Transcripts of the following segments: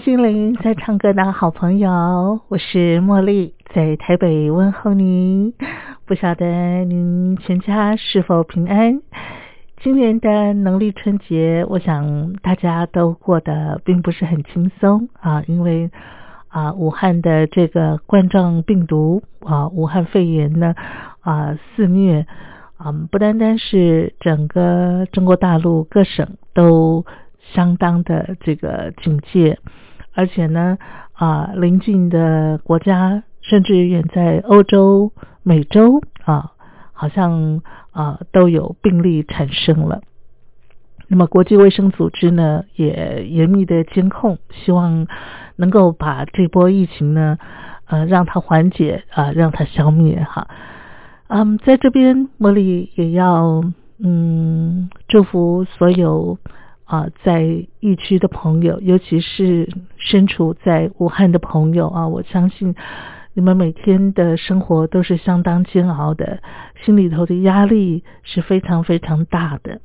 心灵在唱歌的好朋友，我是茉莉，在台北问候您。不晓得您全家是否平安？今年的农历春节，我想大家都过得并不是很轻松啊，因为啊，武汉的这个冠状病毒啊，武汉肺炎呢啊肆虐啊，不单单是整个中国大陆各省都。相当的这个警戒，而且呢，啊，邻近的国家，甚至远在欧洲、美洲啊，好像啊都有病例产生了。那么，国际卫生组织呢，也严密的监控，希望能够把这波疫情呢，呃，让它缓解啊，让它消灭哈。嗯，在这边，茉莉也要嗯祝福所有。啊，在疫区的朋友，尤其是身处在武汉的朋友啊，我相信你们每天的生活都是相当煎熬的，心里头的压力是非常非常大的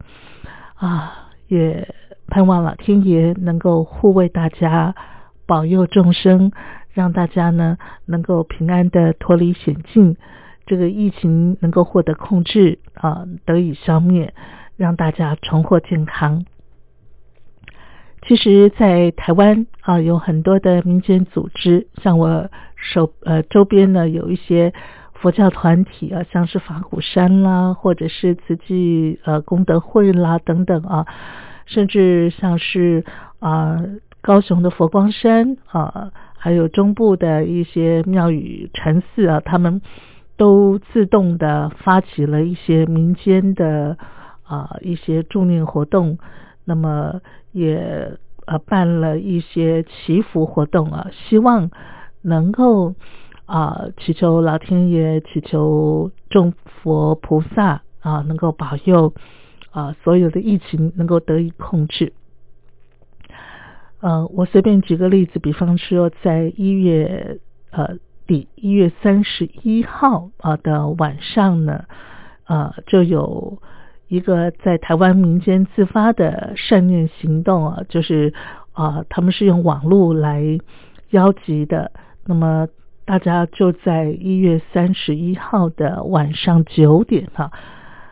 啊！也盼望老天爷能够护卫大家，保佑众生，让大家呢能够平安的脱离险境，这个疫情能够获得控制啊，得以消灭，让大家重获健康。其实，在台湾啊，有很多的民间组织，像我手呃周边呢，有一些佛教团体啊，像是法鼓山啦，或者是慈济呃功德会啦等等啊，甚至像是啊高雄的佛光山啊，还有中部的一些庙宇禅寺啊，他们都自动的发起了一些民间的啊一些助念活动。那么也呃办了一些祈福活动啊，希望能够啊祈求老天爷，祈求众佛菩萨啊能够保佑啊所有的疫情能够得以控制。呃，我随便举个例子，比方说在一月呃底一月三十一号啊的晚上呢，呃就有。一个在台湾民间自发的善念行动啊，就是啊，他们是用网络来邀集的。那么大家就在一月三十一号的晚上九点哈，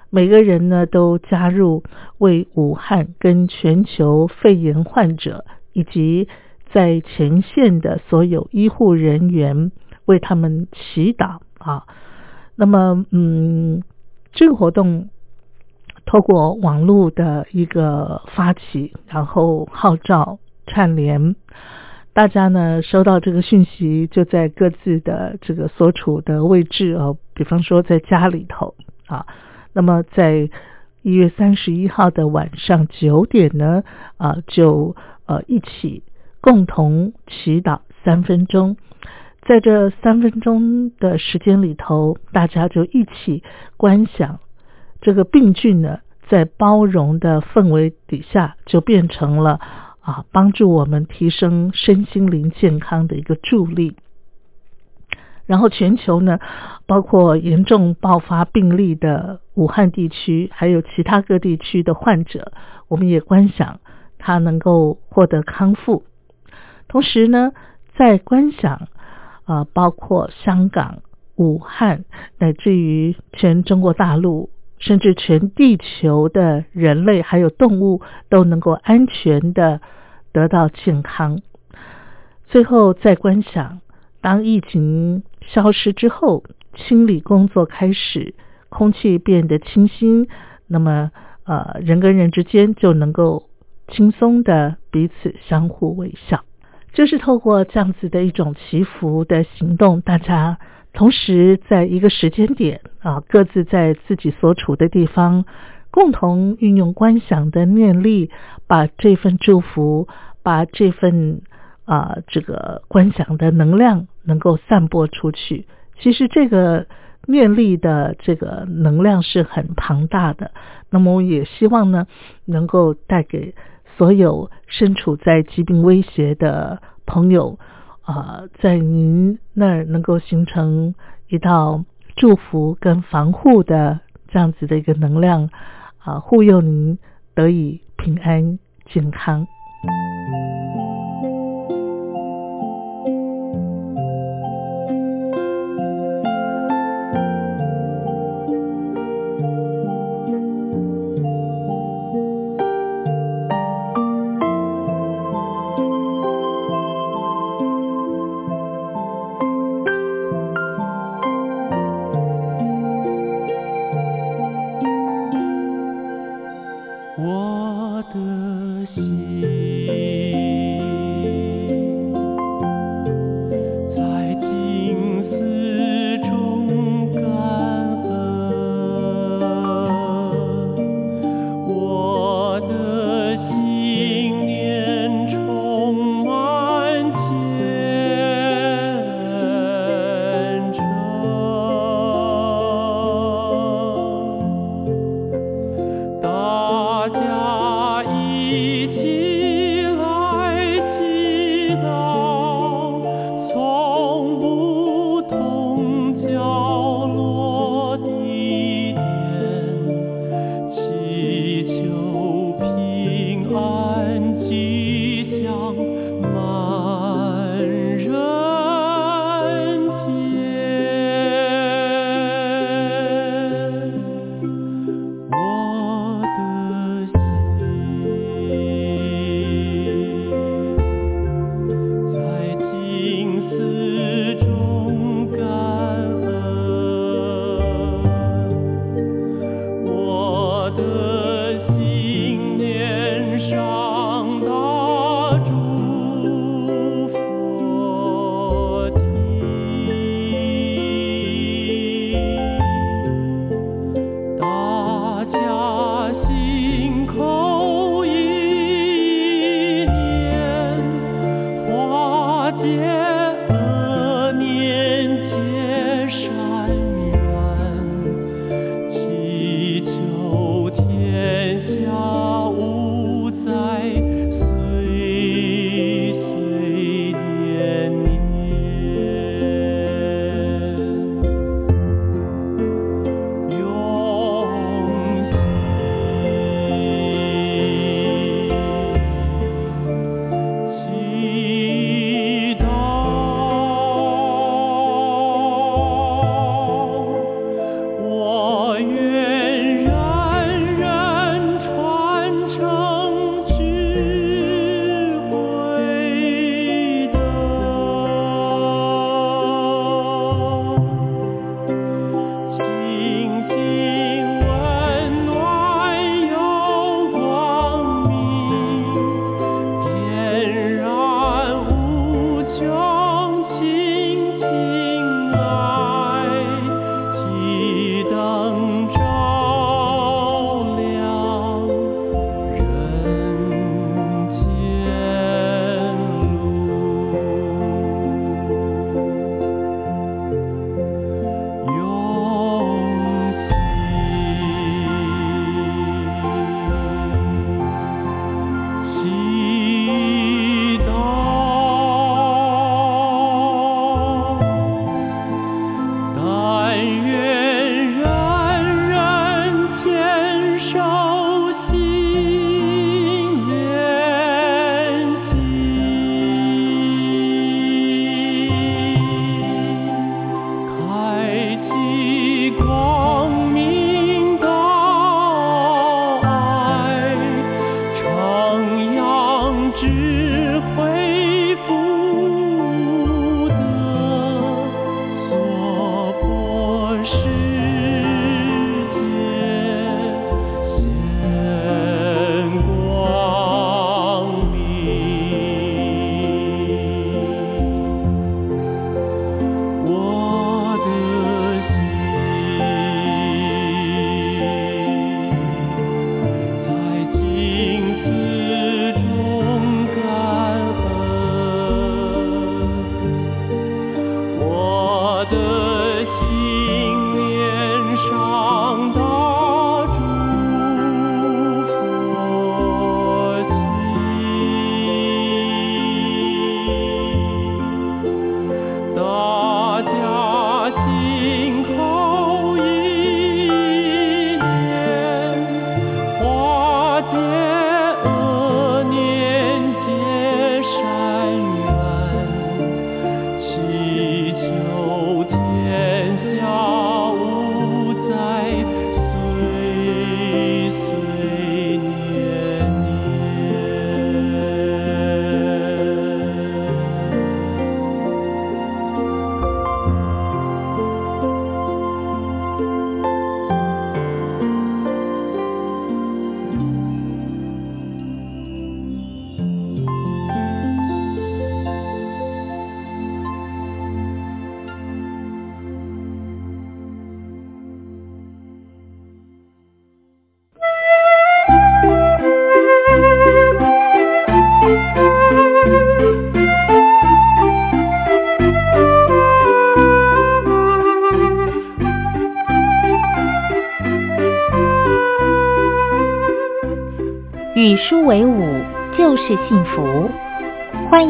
每个人呢都加入为武汉跟全球肺炎患者以及在前线的所有医护人员为他们祈祷啊。那么嗯，这个活动。透过网络的一个发起，然后号召串联，大家呢收到这个讯息，就在各自的这个所处的位置哦，比方说在家里头啊，那么在一月三十一号的晚上九点呢啊，就呃一起共同祈祷三分钟，在这三分钟的时间里头，大家就一起观想。这个病菌呢，在包容的氛围底下，就变成了啊，帮助我们提升身心灵健康的一个助力。然后全球呢，包括严重爆发病例的武汉地区，还有其他各地区的患者，我们也观想他能够获得康复。同时呢，在观想啊，包括香港、武汉，乃至于全中国大陆。甚至全地球的人类还有动物都能够安全的得到健康。最后再观想，当疫情消失之后，清理工作开始，空气变得清新，那么呃，人跟人之间就能够轻松的彼此相互微笑。就是透过这样子的一种祈福的行动，大家同时在一个时间点啊，各自在自己所处的地方，共同运用观想的念力，把这份祝福，把这份啊这个观想的能量能够散播出去。其实这个念力的这个能量是很庞大的。那么我也希望呢，能够带给。所有身处在疾病威胁的朋友，啊，在您那儿能够形成一道祝福跟防护的这样子的一个能量，啊，护佑您得以平安健康。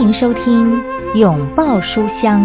迎收听《拥抱书香》。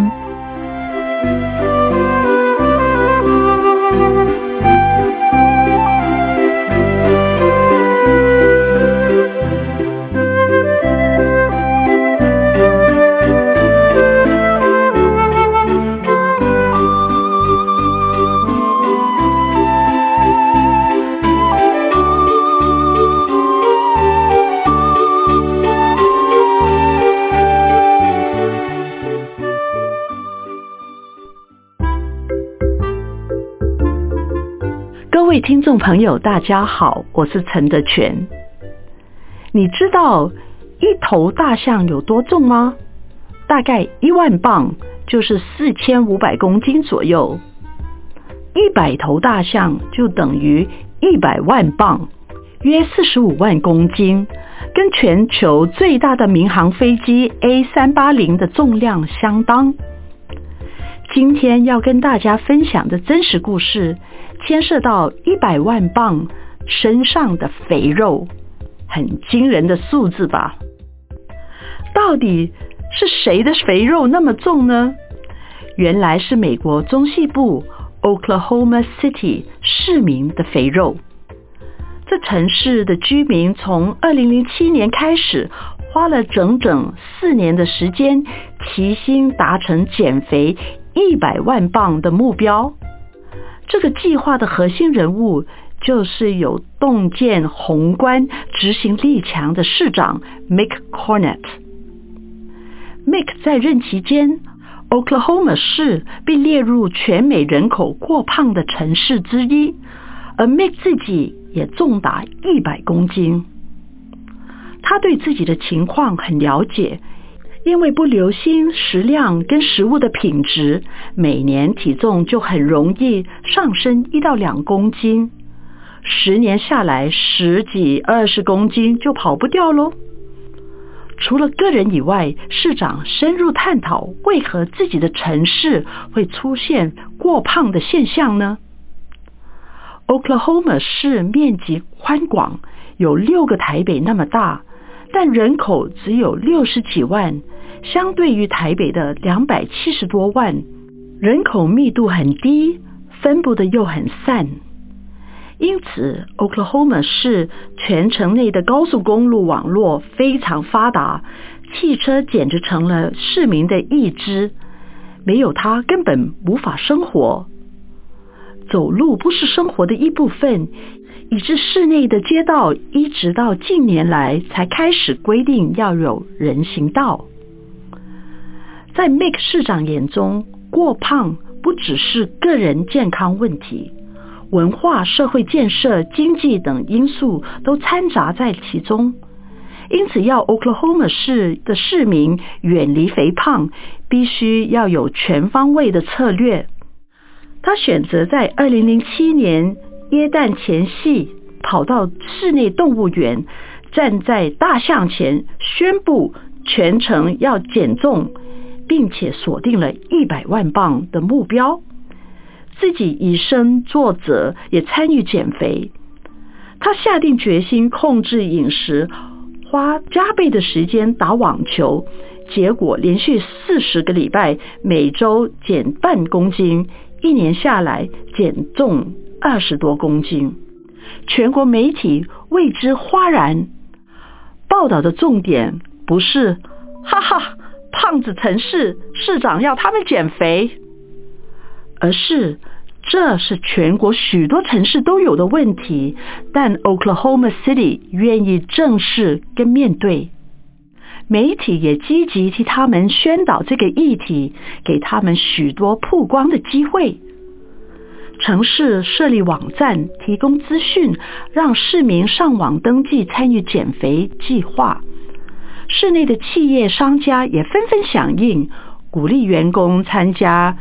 朋友，大家好，我是陈德全。你知道一头大象有多重吗？大概一万磅，就是四千五百公斤左右。一百头大象就等于一百万磅，约四十五万公斤，跟全球最大的民航飞机 A 三八零的重量相当。今天要跟大家分享的真实故事。牵涉到一百万磅身上的肥肉，很惊人的数字吧？到底是谁的肥肉那么重呢？原来是美国中西部 Oklahoma City 市民的肥肉。这城市的居民从二零零七年开始，花了整整四年的时间，齐心达成减肥一百万磅的目标。这个计划的核心人物就是有洞见宏观、执行力强的市长 Mick Cornett。Mick 在任期间，Oklahoma 市被列入全美人口过胖的城市之一，而 Mick 自己也重达一百公斤。他对自己的情况很了解。因为不留心食量跟食物的品质，每年体重就很容易上升一到两公斤，十年下来十几二十公斤就跑不掉喽。除了个人以外，市长深入探讨为何自己的城市会出现过胖的现象呢？Oklahoma 市面积宽广，有六个台北那么大，但人口只有六十几万。相对于台北的两百七十多万，人口密度很低，分布的又很散，因此 Oklahoma 市全城内的高速公路网络非常发达，汽车简直成了市民的一支，没有它根本无法生活。走路不是生活的一部分，以致市内的街道一直到近年来才开始规定要有人行道。在 Mike 市长眼中，过胖不只是个人健康问题，文化、社会建设、经济等因素都掺杂在其中。因此，要 Oklahoma 市的市民远离肥胖，必须要有全方位的策略。他选择在2007年耶诞前夕，跑到室内动物园，站在大象前，宣布全程要减重。并且锁定了一百万磅的目标，自己以身作则，也参与减肥。他下定决心控制饮食，花加倍的时间打网球，结果连续四十个礼拜，每周减半公斤，一年下来减重二十多公斤。全国媒体为之哗然。报道的重点不是哈哈。胖子城市市长要他们减肥，而是这是全国许多城市都有的问题，但 Oklahoma City 愿意正视跟面对，媒体也积极替他们宣导这个议题，给他们许多曝光的机会。城市设立网站，提供资讯，让市民上网登记参与减肥计划。市内的企业商家也纷纷响应，鼓励员工参加。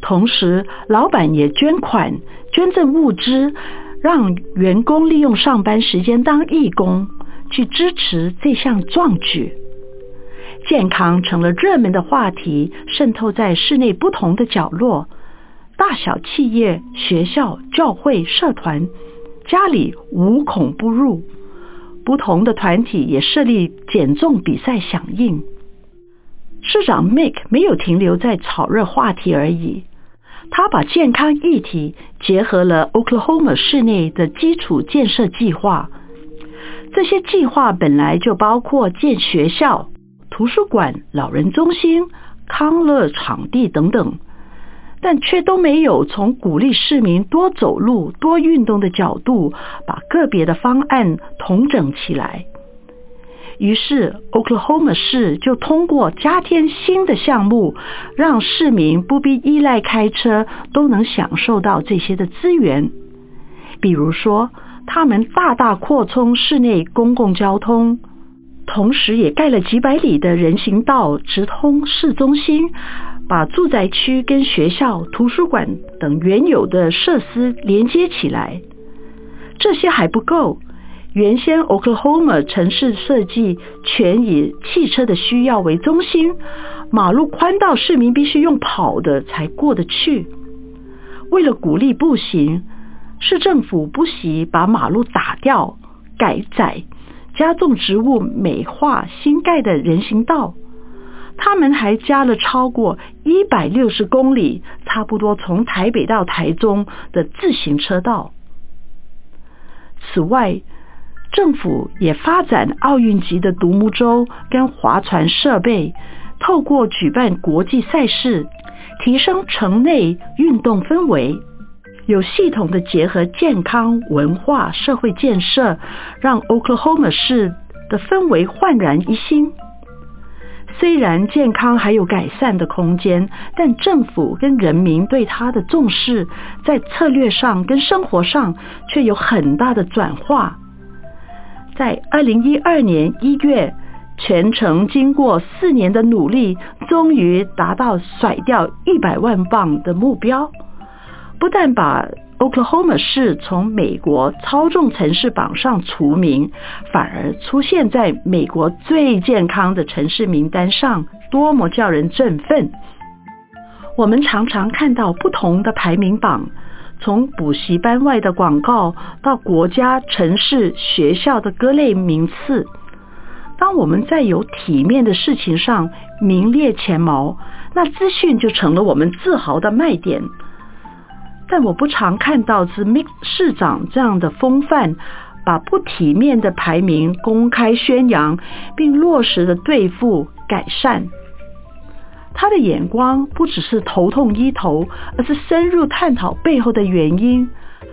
同时，老板也捐款、捐赠物资，让员工利用上班时间当义工，去支持这项壮举。健康成了热门的话题，渗透在市内不同的角落。大小企业、学校、教会、社团，家里无孔不入。不同的团体也设立减重比赛响应。市长 Mike 没有停留在炒热话题而已，他把健康议题结合了 Oklahoma 市内的基础建设计划。这些计划本来就包括建学校、图书馆、老人中心、康乐场地等等。但却都没有从鼓励市民多走路、多运动的角度，把个别的方案统整起来。于是，Oklahoma 市就通过加添新的项目，让市民不必依赖开车，都能享受到这些的资源。比如说，他们大大扩充市内公共交通。同时，也盖了几百里的人行道，直通市中心，把住宅区跟学校、图书馆等原有的设施连接起来。这些还不够，原先 Oklahoma 城市设计全以汽车的需要为中心，马路宽到市民必须用跑的才过得去。为了鼓励步行，市政府不惜把马路打掉、改窄。加种植物，美化新盖的人行道。他们还加了超过一百六十公里，差不多从台北到台中的自行车道。此外，政府也发展奥运级的独木舟跟划船设备，透过举办国际赛事，提升城内运动氛围。有系统的结合健康、文化、社会建设，让 Oklahoma 市的氛围焕然一新。虽然健康还有改善的空间，但政府跟人民对它的重视，在策略上跟生活上却有很大的转化。在二零一二年一月，全程经过四年的努力，终于达到甩掉一百万磅的目标。不但把 Oklahoma 市从美国超重城市榜上除名，反而出现在美国最健康的城市名单上，多么叫人振奋！我们常常看到不同的排名榜，从补习班外的广告到国家、城市、学校的各类名次。当我们在有体面的事情上名列前茅，那资讯就成了我们自豪的卖点。但我不常看到是 Mix 市长这样的风范，把不体面的排名公开宣扬，并落实的对付改善。他的眼光不只是头痛医头，而是深入探讨背后的原因，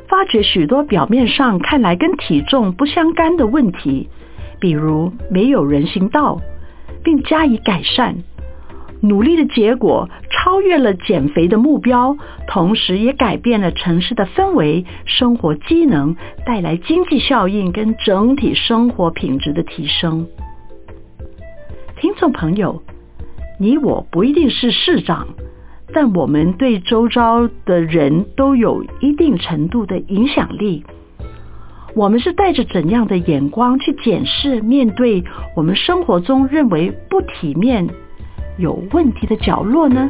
发掘许多表面上看来跟体重不相干的问题，比如没有人行道，并加以改善。努力的结果超越了减肥的目标，同时也改变了城市的氛围、生活机能，带来经济效应跟整体生活品质的提升。听众朋友，你我不一定是市长，但我们对周遭的人都有一定程度的影响力。我们是带着怎样的眼光去检视、面对我们生活中认为不体面？有问题的角落呢？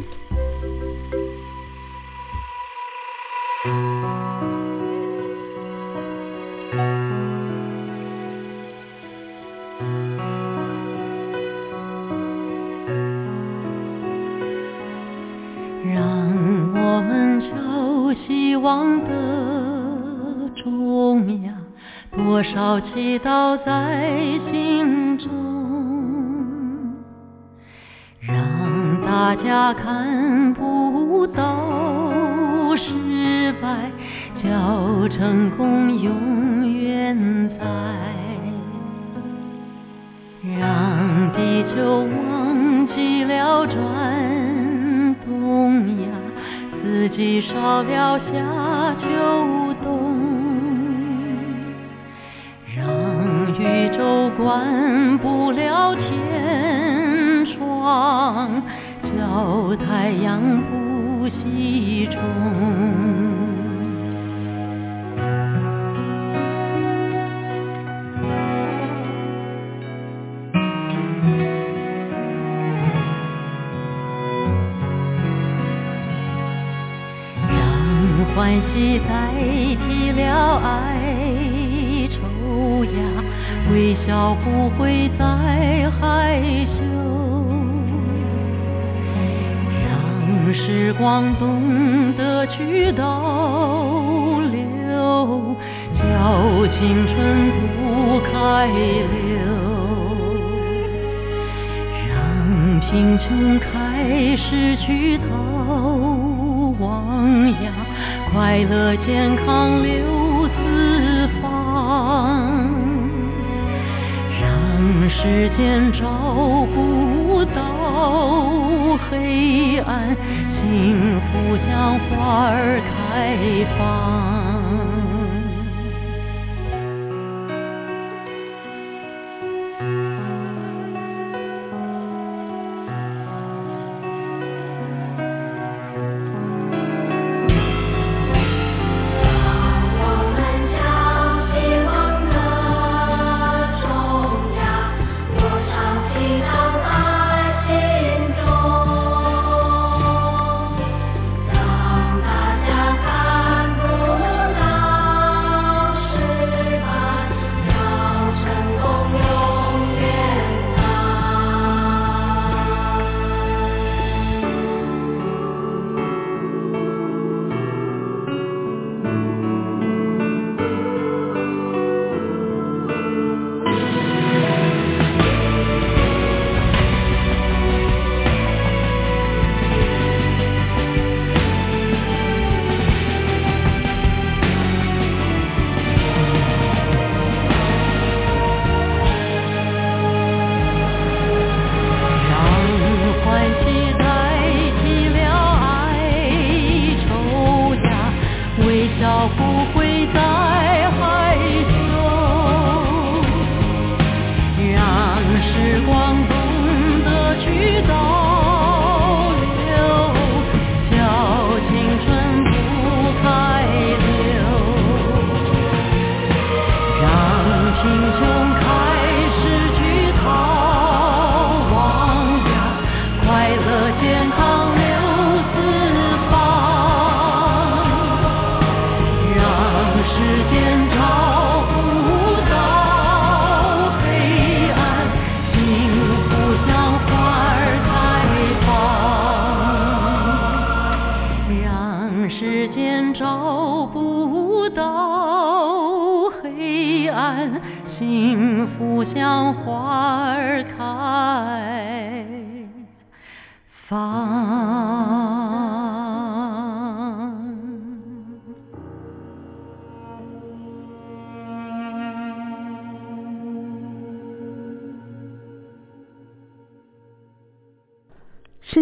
快乐健康留四方。让世间照不到黑暗，幸福像花儿开放。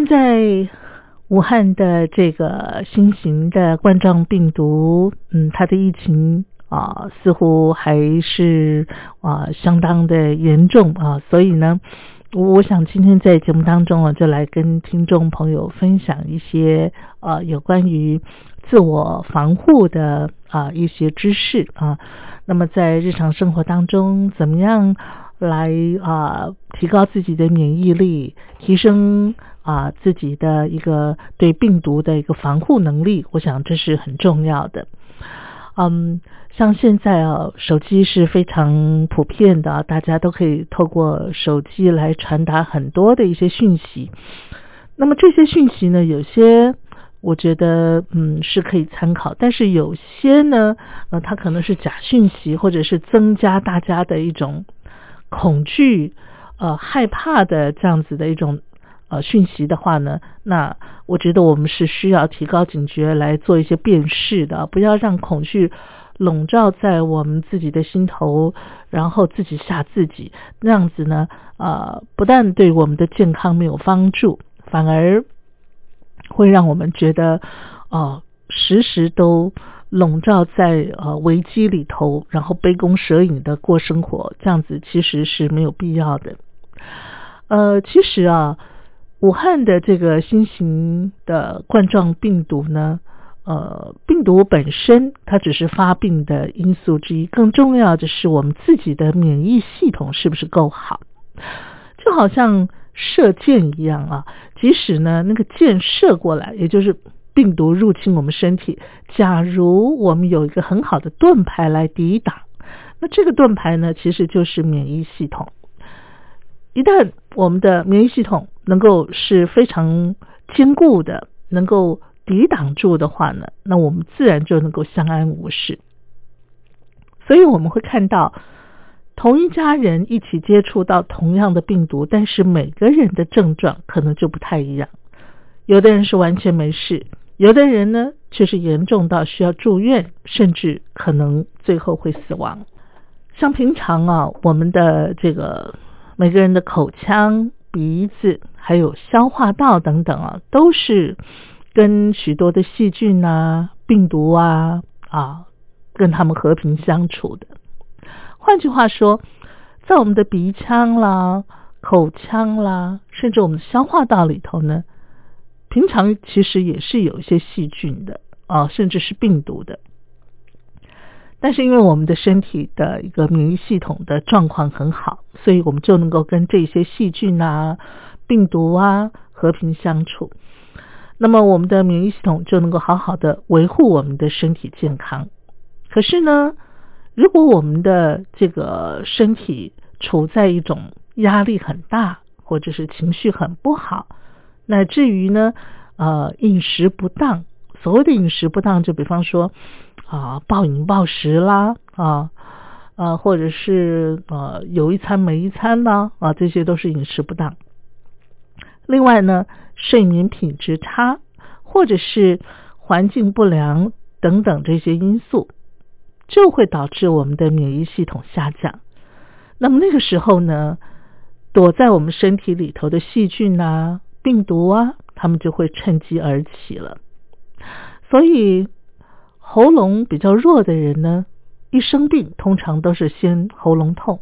在武汉的这个新型的冠状病毒，嗯，它的疫情啊，似乎还是啊相当的严重啊，所以呢，我想今天在节目当中啊，就来跟听众朋友分享一些呃有关于自我防护的啊一些知识啊。那么在日常生活当中，怎么样来啊提高自己的免疫力，提升啊自己的一个对病毒的一个防护能力？我想这是很重要的。嗯，像现在啊，手机是非常普遍的，大家都可以透过手机来传达很多的一些讯息。那么这些讯息呢，有些我觉得嗯是可以参考，但是有些呢，呃，它可能是假讯息，或者是增加大家的一种恐惧、呃害怕的这样子的一种呃讯息的话呢，那我觉得我们是需要提高警觉来做一些辨识的，不要让恐惧笼罩在我们自己的心头，然后自己吓自己，那样子呢，呃，不但对我们的健康没有帮助，反而会让我们觉得，呃，时时都笼罩在呃危机里头，然后杯弓蛇影的过生活，这样子其实是没有必要的。呃，其实啊，武汉的这个新型的冠状病毒呢，呃，病毒本身它只是发病的因素之一，更重要的是我们自己的免疫系统是不是够好，就好像射箭一样啊，即使呢那个箭射过来，也就是病毒入侵我们身体，假如我们有一个很好的盾牌来抵挡，那这个盾牌呢，其实就是免疫系统。一旦我们的免疫系统能够是非常坚固的，能够抵挡住的话呢，那我们自然就能够相安无事。所以我们会看到，同一家人一起接触到同样的病毒，但是每个人的症状可能就不太一样。有的人是完全没事，有的人呢却是严重到需要住院，甚至可能最后会死亡。像平常啊，我们的这个每个人的口腔、鼻子还有消化道等等啊，都是跟许多的细菌啊、病毒啊啊，跟他们和平相处的。换句话说，在我们的鼻腔啦、口腔啦，甚至我们的消化道里头呢，平常其实也是有一些细菌的啊，甚至是病毒的。但是因为我们的身体的一个免疫系统的状况很好，所以我们就能够跟这些细菌啊、病毒啊和平相处。那么我们的免疫系统就能够好好的维护我们的身体健康。可是呢，如果我们的这个身体处在一种压力很大，或者是情绪很不好，乃至于呢，呃，饮食不当。所谓的饮食不当，就比方说啊，暴饮暴食啦，啊，呃，或者是呃，有一餐没一餐呢，啊，这些都是饮食不当。另外呢，睡眠品质差，或者是环境不良等等这些因素，就会导致我们的免疫系统下降。那么那个时候呢，躲在我们身体里头的细菌啊、病毒啊，他们就会趁机而起了。所以，喉咙比较弱的人呢，一生病通常都是先喉咙痛；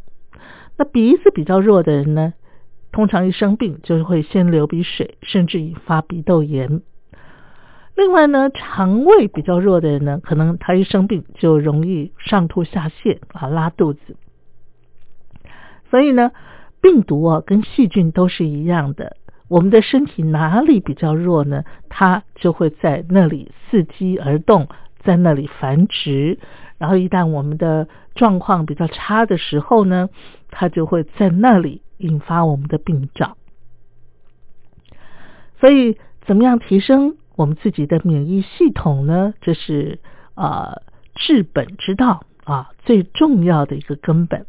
那鼻子比较弱的人呢，通常一生病就会先流鼻水，甚至引发鼻窦炎。另外呢，肠胃比较弱的人呢，可能他一生病就容易上吐下泻啊，拉肚子。所以呢，病毒啊跟细菌都是一样的。我们的身体哪里比较弱呢？它就会在那里伺机而动，在那里繁殖。然后一旦我们的状况比较差的时候呢，它就会在那里引发我们的病灶。所以，怎么样提升我们自己的免疫系统呢？这是呃治本之道啊，最重要的一个根本。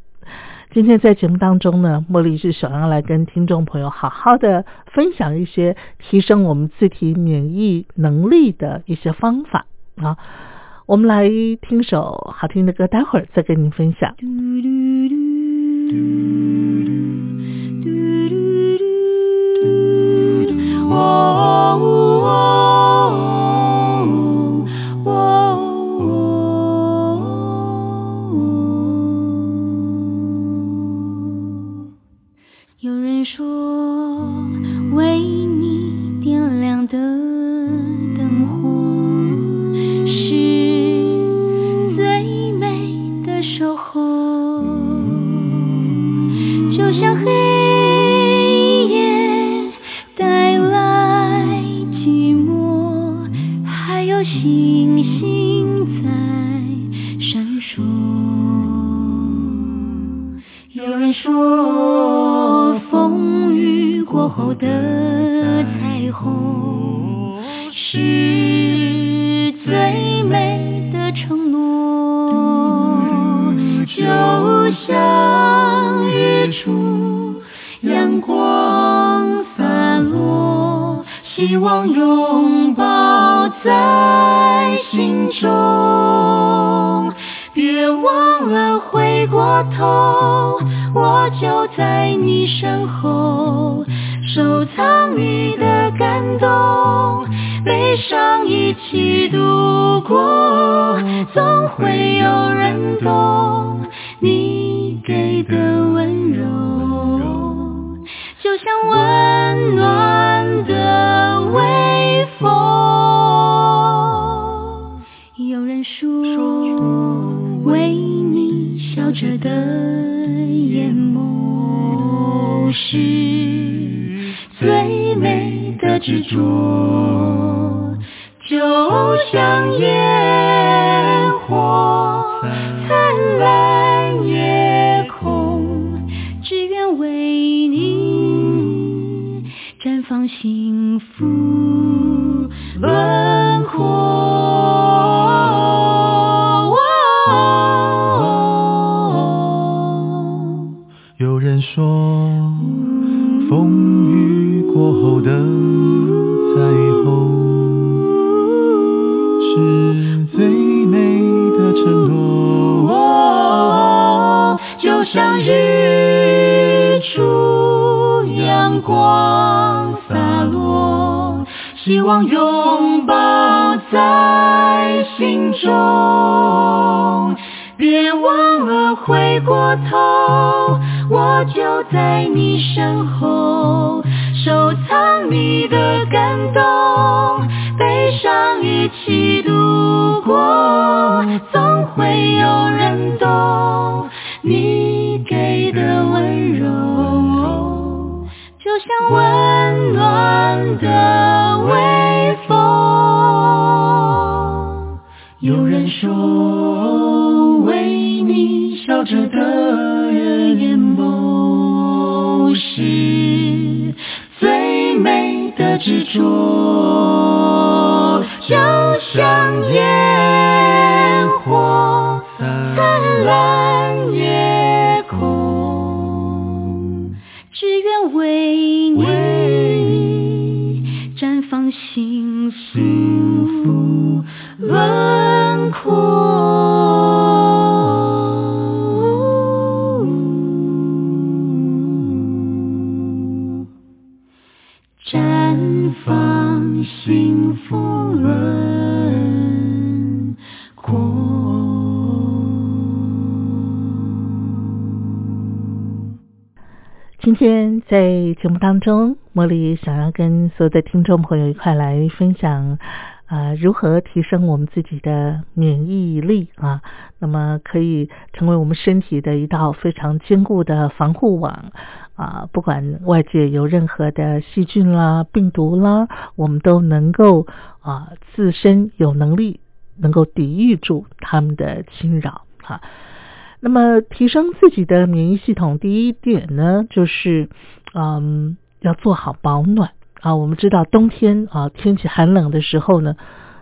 今天在节目当中呢，茉莉是想要来跟听众朋友好好的分享一些提升我们自体免疫能力的一些方法啊。我们来听首好听的歌，待会儿再跟您分享。有拥抱在心中。别忘了回过头，我就在你身后，收藏你的感动，悲伤一起度过，总会有人懂你给的温柔，就像温暖的微风。有人说，为你笑着的眼眸是最美的执着，就像夜在节目当中，茉莉想要跟所有的听众朋友一块来分享，呃，如何提升我们自己的免疫力啊，那么可以成为我们身体的一道非常坚固的防护网啊，不管外界有任何的细菌啦、病毒啦，我们都能够啊自身有能力能够抵御住他们的侵扰哈。那么提升自己的免疫系统，第一点呢，就是嗯要做好保暖啊。我们知道冬天啊天气寒冷的时候呢，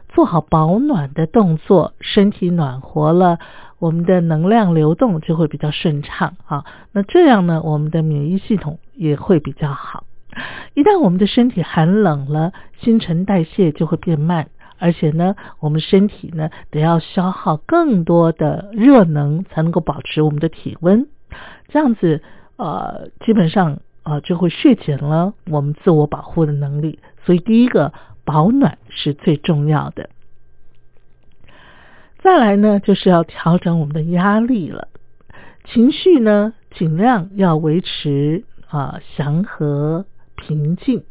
做好保暖的动作，身体暖和了，我们的能量流动就会比较顺畅啊。那这样呢，我们的免疫系统也会比较好。一旦我们的身体寒冷了，新陈代谢就会变慢。而且呢，我们身体呢得要消耗更多的热能，才能够保持我们的体温。这样子，呃，基本上呃就会削减了我们自我保护的能力。所以，第一个保暖是最重要的。再来呢，就是要调整我们的压力了。情绪呢，尽量要维持啊祥和平静。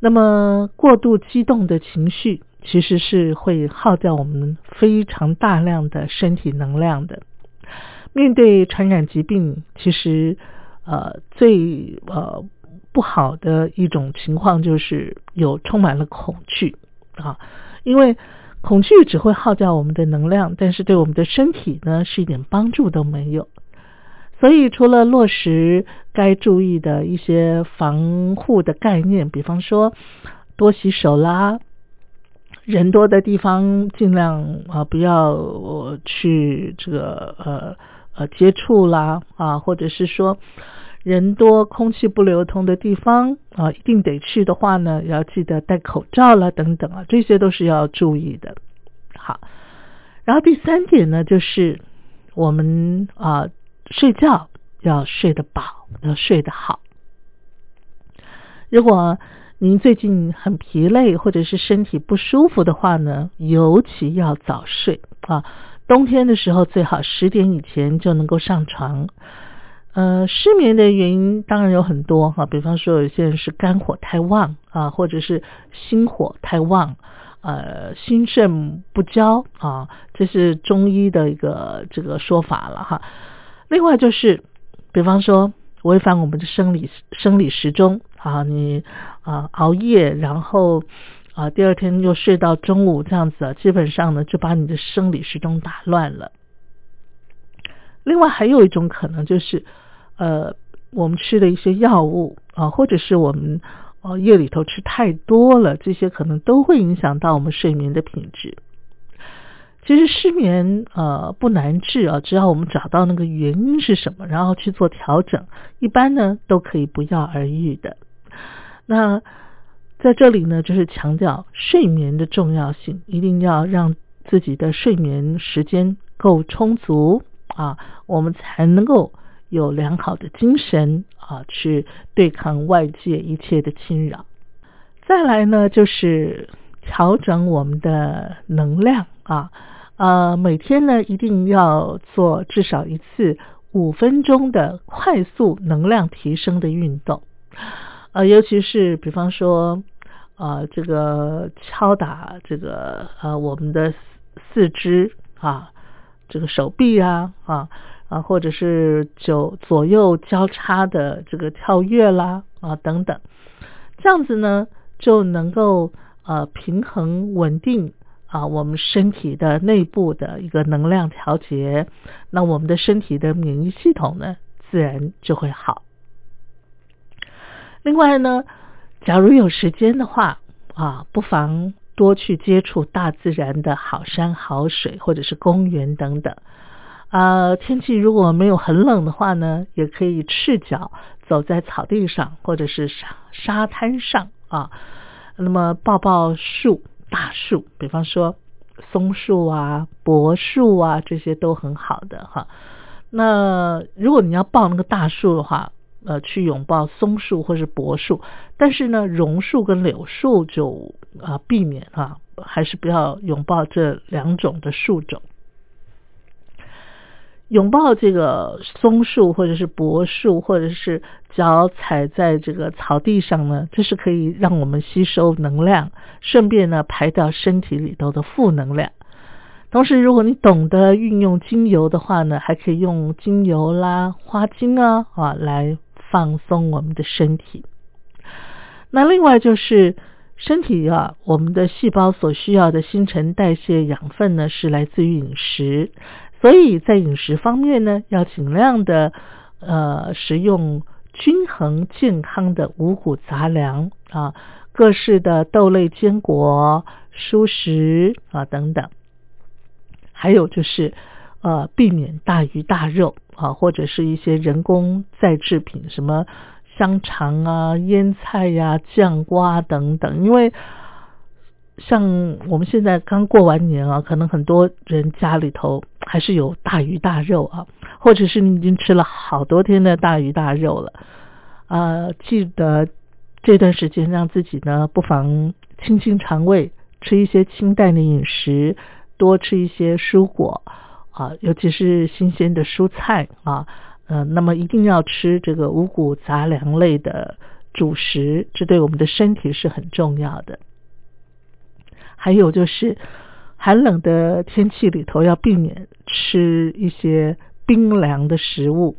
那么，过度激动的情绪。其实是会耗掉我们非常大量的身体能量的。面对传染疾病，其实呃最呃不好的一种情况就是有充满了恐惧啊，因为恐惧只会耗掉我们的能量，但是对我们的身体呢是一点帮助都没有。所以除了落实该注意的一些防护的概念，比方说多洗手啦。人多的地方尽量啊不要去这个呃呃接触啦啊，或者是说人多空气不流通的地方啊，一定得去的话呢，要记得戴口罩啦等等啊，这些都是要注意的。好，然后第三点呢，就是我们啊睡觉要睡得饱，要睡得好。如果您最近很疲累，或者是身体不舒服的话呢，尤其要早睡啊。冬天的时候最好十点以前就能够上床。呃，失眠的原因当然有很多哈，比方说有些人是肝火太旺啊，或者是心火太旺，呃，心肾不交啊，这是中医的一个这个说法了哈。另外就是，比方说违反我们的生理生理时钟。啊，你啊熬夜，然后啊第二天又睡到中午这样子，基本上呢就把你的生理时钟打乱了。另外还有一种可能就是，呃，我们吃的一些药物啊，或者是我们哦夜里头吃太多了，这些可能都会影响到我们睡眠的品质。其实失眠呃不难治啊，只要我们找到那个原因是什么，然后去做调整，一般呢都可以不药而愈的。那在这里呢，就是强调睡眠的重要性，一定要让自己的睡眠时间够充足啊，我们才能够有良好的精神啊，去对抗外界一切的侵扰。再来呢，就是调整我们的能量啊，呃，每天呢一定要做至少一次五分钟的快速能量提升的运动，呃，尤其是比方说，呃，这个敲打这个呃我们的四肢啊，这个手臂啊啊啊，或者是就左右交叉的这个跳跃啦啊等等，这样子呢。就能够呃平衡稳定啊我们身体的内部的一个能量调节，那我们的身体的免疫系统呢自然就会好。另外呢，假如有时间的话啊，不妨多去接触大自然的好山好水，或者是公园等等。啊，天气如果没有很冷的话呢，也可以赤脚走在草地上，或者是沙沙滩上。啊，那么抱抱树，大树，比方说松树啊、柏树啊，这些都很好的哈。那如果你要抱那个大树的话，呃，去拥抱松树或是柏树，但是呢，榕树跟柳树就啊避免啊，还是不要拥抱这两种的树种。拥抱这个松树，或者是柏树，或者是脚踩在这个草地上呢，这是可以让我们吸收能量，顺便呢排掉身体里头的负能量。同时，如果你懂得运用精油的话呢，还可以用精油啦、花精啊啊来放松我们的身体。那另外就是身体啊，我们的细胞所需要的新陈代谢养分呢，是来自于饮食。所以在饮食方面呢，要尽量的呃食用均衡健康的五谷杂粮啊，各式的豆类、坚果、蔬食啊等等，还有就是呃避免大鱼大肉啊，或者是一些人工再制品，什么香肠啊、腌菜呀、酱瓜等等，因为。像我们现在刚过完年啊，可能很多人家里头还是有大鱼大肉啊，或者是你已经吃了好多天的大鱼大肉了啊。记得这段时间让自己呢，不妨清清肠胃，吃一些清淡的饮食，多吃一些蔬果啊，尤其是新鲜的蔬菜啊。呃，那么一定要吃这个五谷杂粮类的主食，这对我们的身体是很重要的。还有就是寒冷的天气里头要避免吃一些冰凉的食物，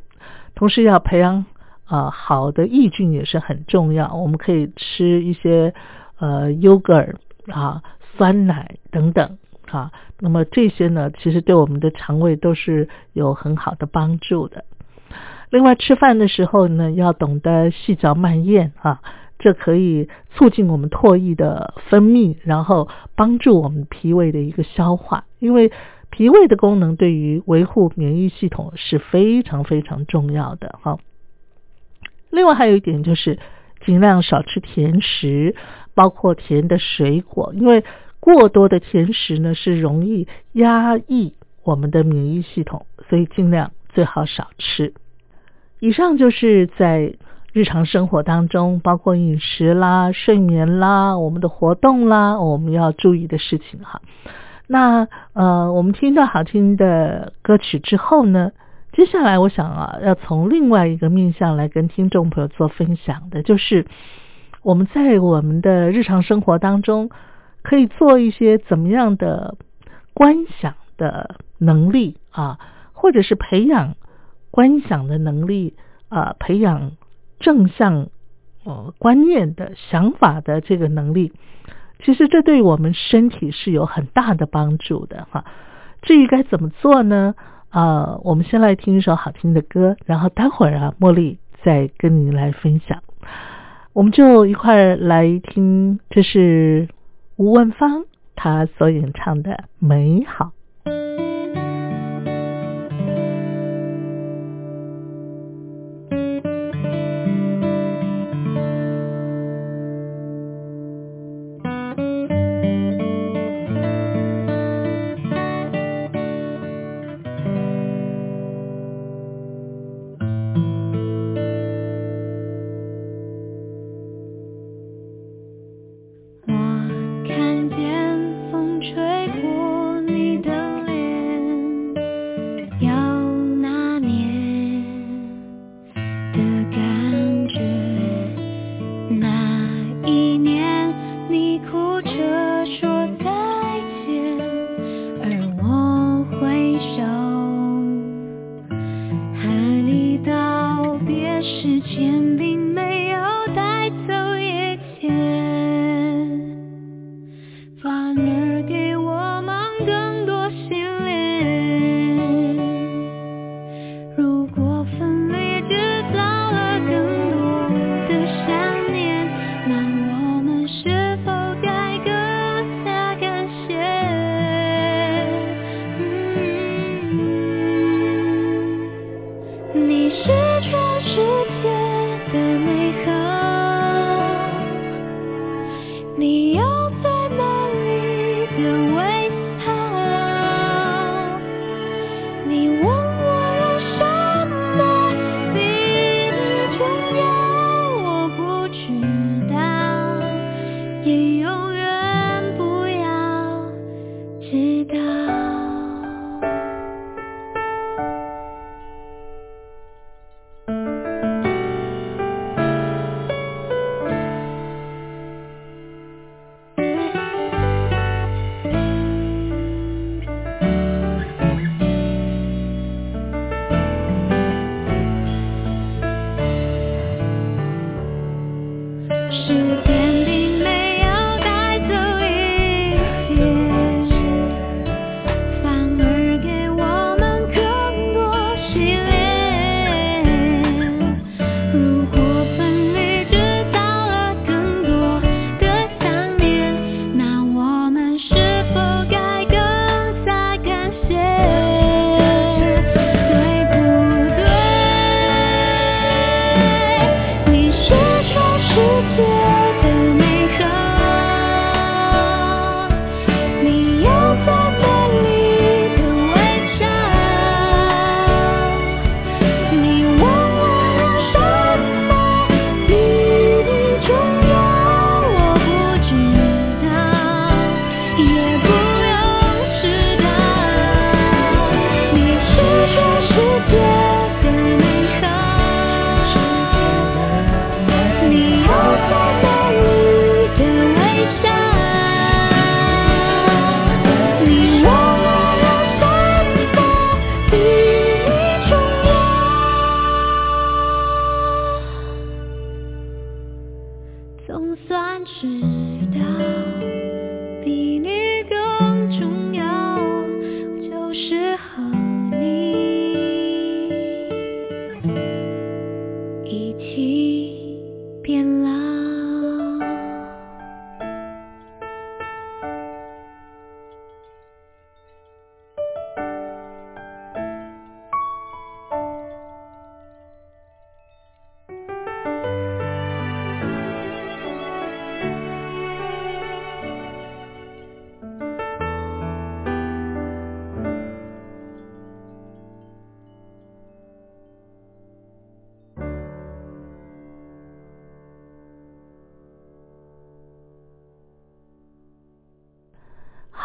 同时要培养啊好的抑菌也是很重要。我们可以吃一些呃优格尔啊酸奶等等啊，那么这些呢其实对我们的肠胃都是有很好的帮助的。另外吃饭的时候呢要懂得细嚼慢咽啊。这可以促进我们唾液的分泌，然后帮助我们脾胃的一个消化。因为脾胃的功能对于维护免疫系统是非常非常重要的哈。另外还有一点就是尽量少吃甜食，包括甜的水果，因为过多的甜食呢是容易压抑我们的免疫系统，所以尽量最好少吃。以上就是在。日常生活当中，包括饮食啦、睡眠啦、我们的活动啦，我们要注意的事情哈。那呃，我们听到好听的歌曲之后呢，接下来我想啊，要从另外一个面向来跟听众朋友做分享的，就是我们在我们的日常生活当中，可以做一些怎么样的观想的能力啊，或者是培养观想的能力啊，培养。正向呃观念的想法的这个能力，其实这对我们身体是有很大的帮助的哈。至于该怎么做呢？啊，我们先来听一首好听的歌，然后待会儿啊，茉莉再跟您来分享。我们就一块儿来听，这是吴文芳她所演唱的《美好》。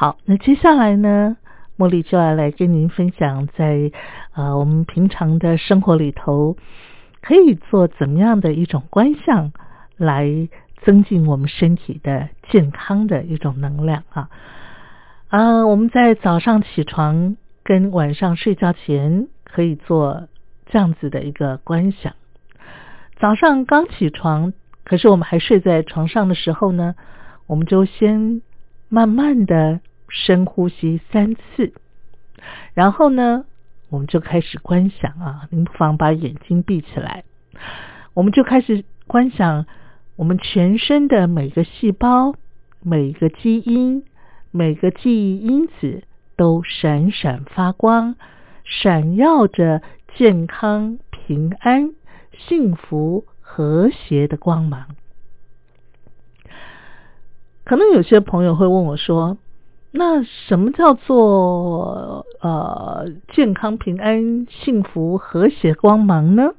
好，那接下来呢，茉莉就要来跟您分享在，呃我们平常的生活里头，可以做怎么样的一种观象，来增进我们身体的健康的一种能量啊。啊，我们在早上起床跟晚上睡觉前可以做这样子的一个观想。早上刚起床，可是我们还睡在床上的时候呢，我们就先慢慢的深呼吸三次，然后呢，我们就开始观想啊，您不妨把眼睛闭起来，我们就开始观想我们全身的每个细胞、每个基因、每个记忆因子都闪闪发光，闪耀着健康、平安、幸福、和谐的光芒。可能有些朋友会问我说：“那什么叫做呃健康、平安、幸福、和谐光芒呢？”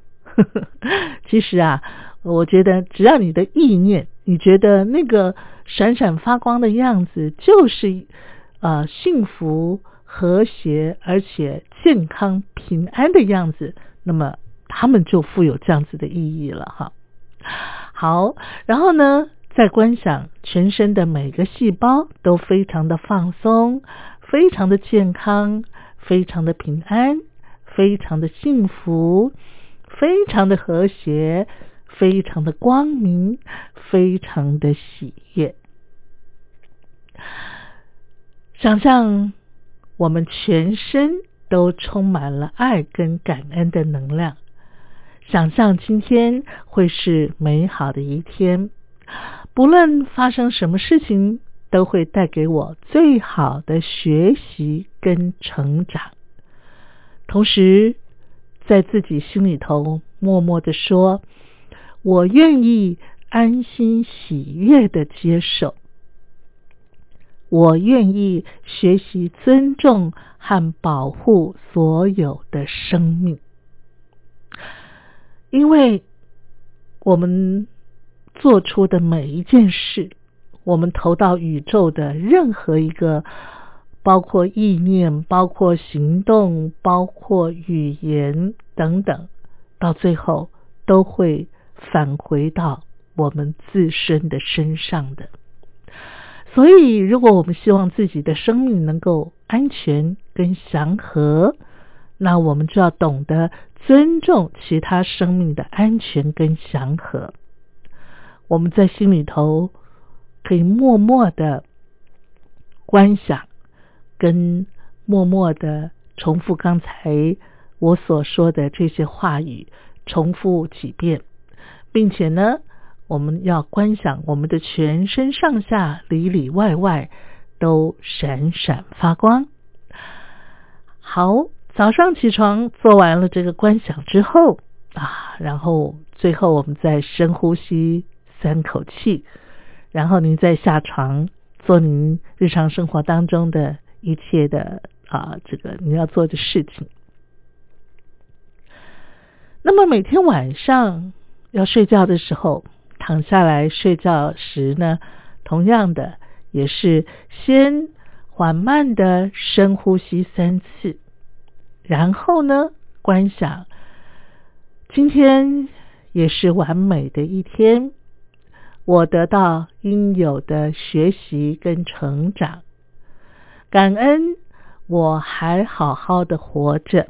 其实啊，我觉得只要你的意念，你觉得那个闪闪发光的样子就是呃幸福、和谐而且健康、平安的样子，那么他们就富有这样子的意义了哈。好，然后呢？在观想全身的每个细胞都非常的放松，非常的健康，非常的平安，非常的幸福，非常的和谐，非常的光明，非常的喜悦。想象我们全身都充满了爱跟感恩的能量，想象今天会是美好的一天，不论发生什么事情，都会带给我最好的学习跟成长。同时，在自己心里头默默的说：“我愿意安心喜悦的接受。”我愿意学习尊重和保护所有的生命，因为我们做出的每一件事，我们投到宇宙的任何一个，包括意念、包括行动、包括语言等等，到最后都会返回到我们自身的身上的。所以，如果我们希望自己的生命能够安全跟祥和，那我们就要懂得尊重其他生命的安全跟祥和。我们在心里头可以默默的观想，跟默默的重复刚才我所说的这些话语，重复几遍，并且呢。我们要观想我们的全身上下里里外外都闪闪发光。好，早上起床做完了这个观想之后啊，然后最后我们再深呼吸三口气，然后您再下床做您日常生活当中的一切的啊这个你要做的事情。那么每天晚上要睡觉的时候。躺下来睡觉时呢，同样的也是先缓慢的深呼吸三次，然后呢观想今天也是完美的一天，我得到应有的学习跟成长，感恩我还好好的活着，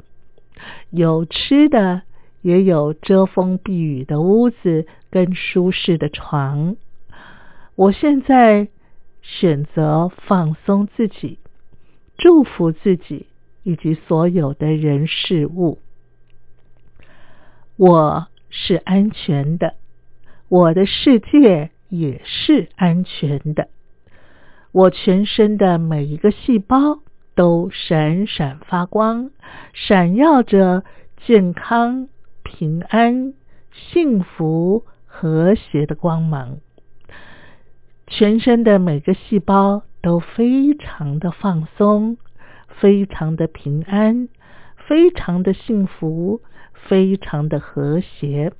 有吃的。也有遮风避雨的屋子跟舒适的床。我现在选择放松自己，祝福自己以及所有的人事物。我是安全的，我的世界也是安全的。我全身的每一个细胞都闪闪发光，闪耀着健康。平安、幸福、和谐的光芒，全身的每个细胞都非常的放松，非常的平安，非常的幸福，非常的和谐。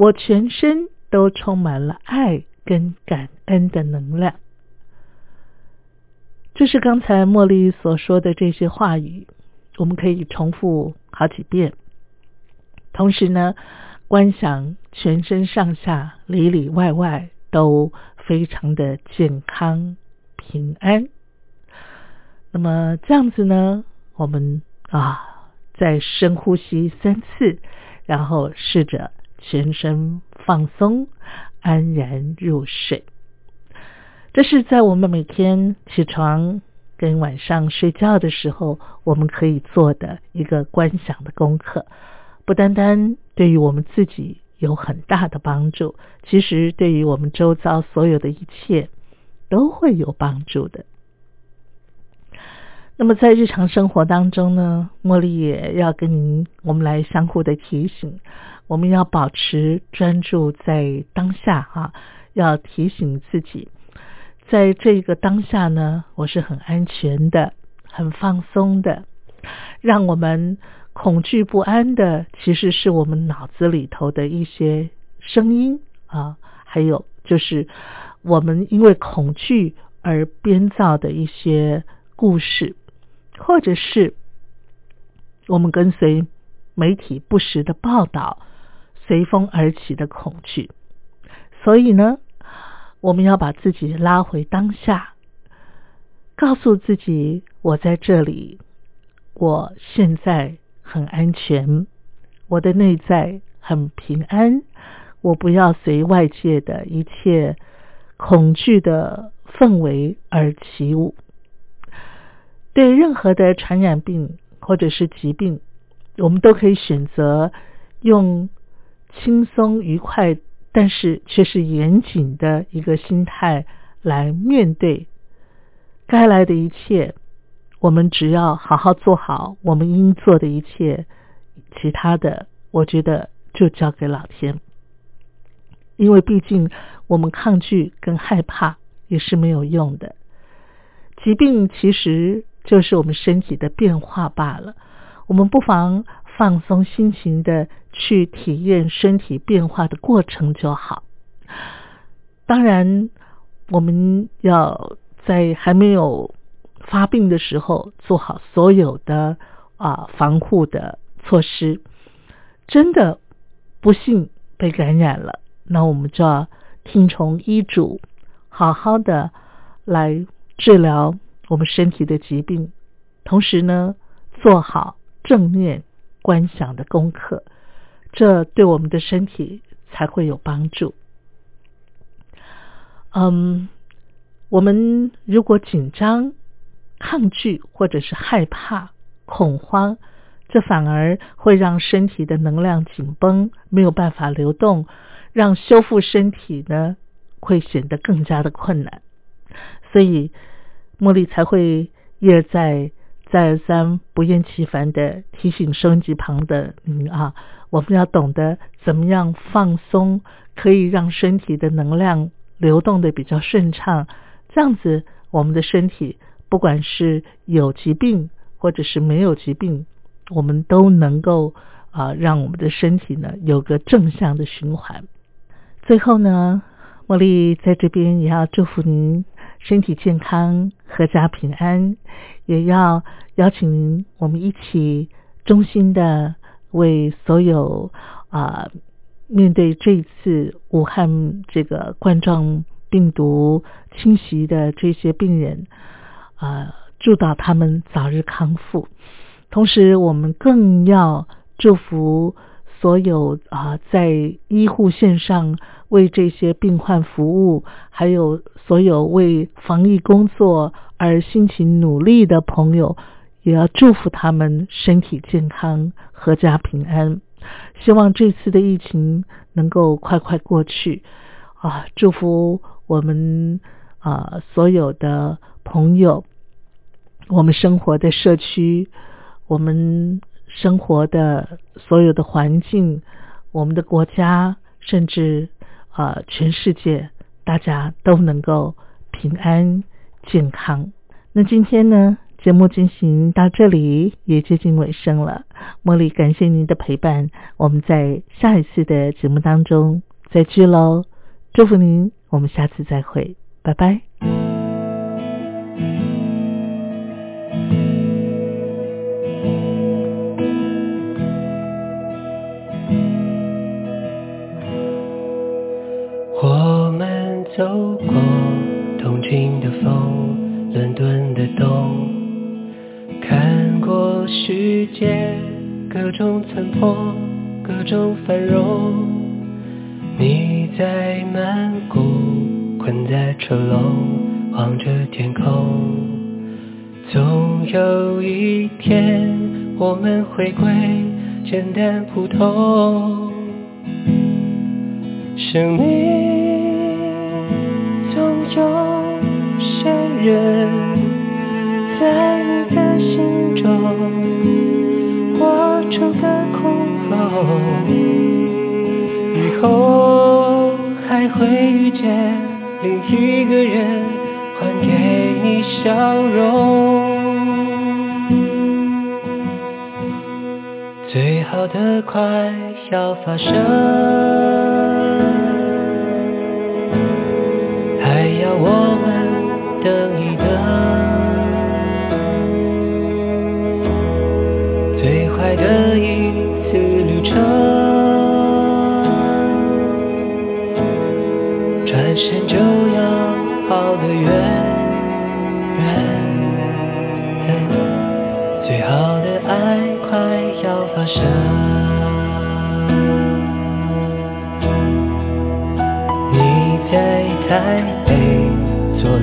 我全身都充满了爱跟感恩的能量。这是刚才茉莉所说的这些话语，我们可以重复好几遍。同时呢，观想全身上下里里外外都非常的健康平安。那么这样子呢，我们啊再深呼吸三次，然后试着全身放松，安然入睡。这是在我们每天起床跟晚上睡觉的时候，我们可以做的一个观想的功课。不单单对于我们自己有很大的帮助，其实对于我们周遭所有的一切都会有帮助的。那么在日常生活当中呢，茉莉也要跟您我们来相互的提醒，我们要保持专注在当下啊，要提醒自己，在这个当下呢，我是很安全的，很放松的，让我们。恐惧不安的，其实是我们脑子里头的一些声音啊，还有就是我们因为恐惧而编造的一些故事，或者是我们跟随媒体不实的报道，随风而起的恐惧。所以呢，我们要把自己拉回当下，告诉自己：我在这里，我现在。很安全，我的内在很平安。我不要随外界的一切恐惧的氛围而起舞。对任何的传染病或者是疾病，我们都可以选择用轻松愉快，但是却是严谨的一个心态来面对该来的一切。我们只要好好做好我们应做的一切，其他的我觉得就交给老天。因为毕竟我们抗拒跟害怕也是没有用的。疾病其实就是我们身体的变化罢了，我们不妨放松心情的去体验身体变化的过程就好。当然，我们要在还没有发病的时候做好所有的啊防护的措施。真的不幸被感染了，那我们就要听从医嘱，好好的来。治疗我们身体的疾病，同时呢，做好正念观想的功课，这对我们的身体才会有帮助。嗯，我们如果紧张、抗拒或者是害怕、恐慌，这反而会让身体的能量紧绷，没有办法流动，让修复身体呢会显得更加的困难。所以。茉莉才会一而再、三、不厌其烦的提醒收音机旁的您啊，我们要懂得怎么样放松，可以让身体的能量流动的比较顺畅。这样子，我们的身体不管是有疾病或者是没有疾病，我们都能够啊，让我们的身体呢有个正向的循环。最后呢，茉莉在这边也要祝福您。身体健康，阖家平安，也要邀请，我们一起衷心的为所有啊面对这一次武汉这个冠状病毒侵袭的这些病人啊，祝祷他们早日康复。同时，我们更要祝福所有啊在医护线上。为这些病患服务，还有所有为防疫工作而辛勤努力的朋友，也要祝福他们身体健康、阖家平安。希望这次的疫情能够快快过去啊！祝福我们啊所有的朋友，我们生活的社区，我们生活的所有的环境，我们的国家，甚至。呃，全世界大家都能够平安健康。那今天呢，节目进行到这里也接近尾声了。茉莉感谢您的陪伴，我们在下一次的节目当中再聚喽。祝福您，我们下次再会，拜拜。走过东京的风，伦敦的冬，看过世界各种残破，各种繁荣。你在曼谷，困在车笼，望着天空。总有一天，我们回归简单普通，生命。人，在你的心中画出个空洞，以后还会遇见另一个人，还给你笑容。最好的快要发生。还要我们等一等，最坏的一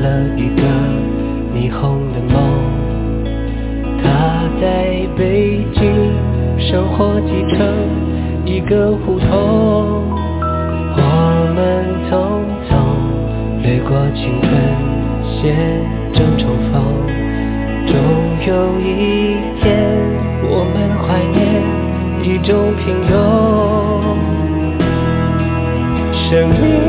了一个霓虹的梦他在北京生活几成一个胡同我们匆匆掠过青春写正重逢终有一天我们怀念一种平庸生命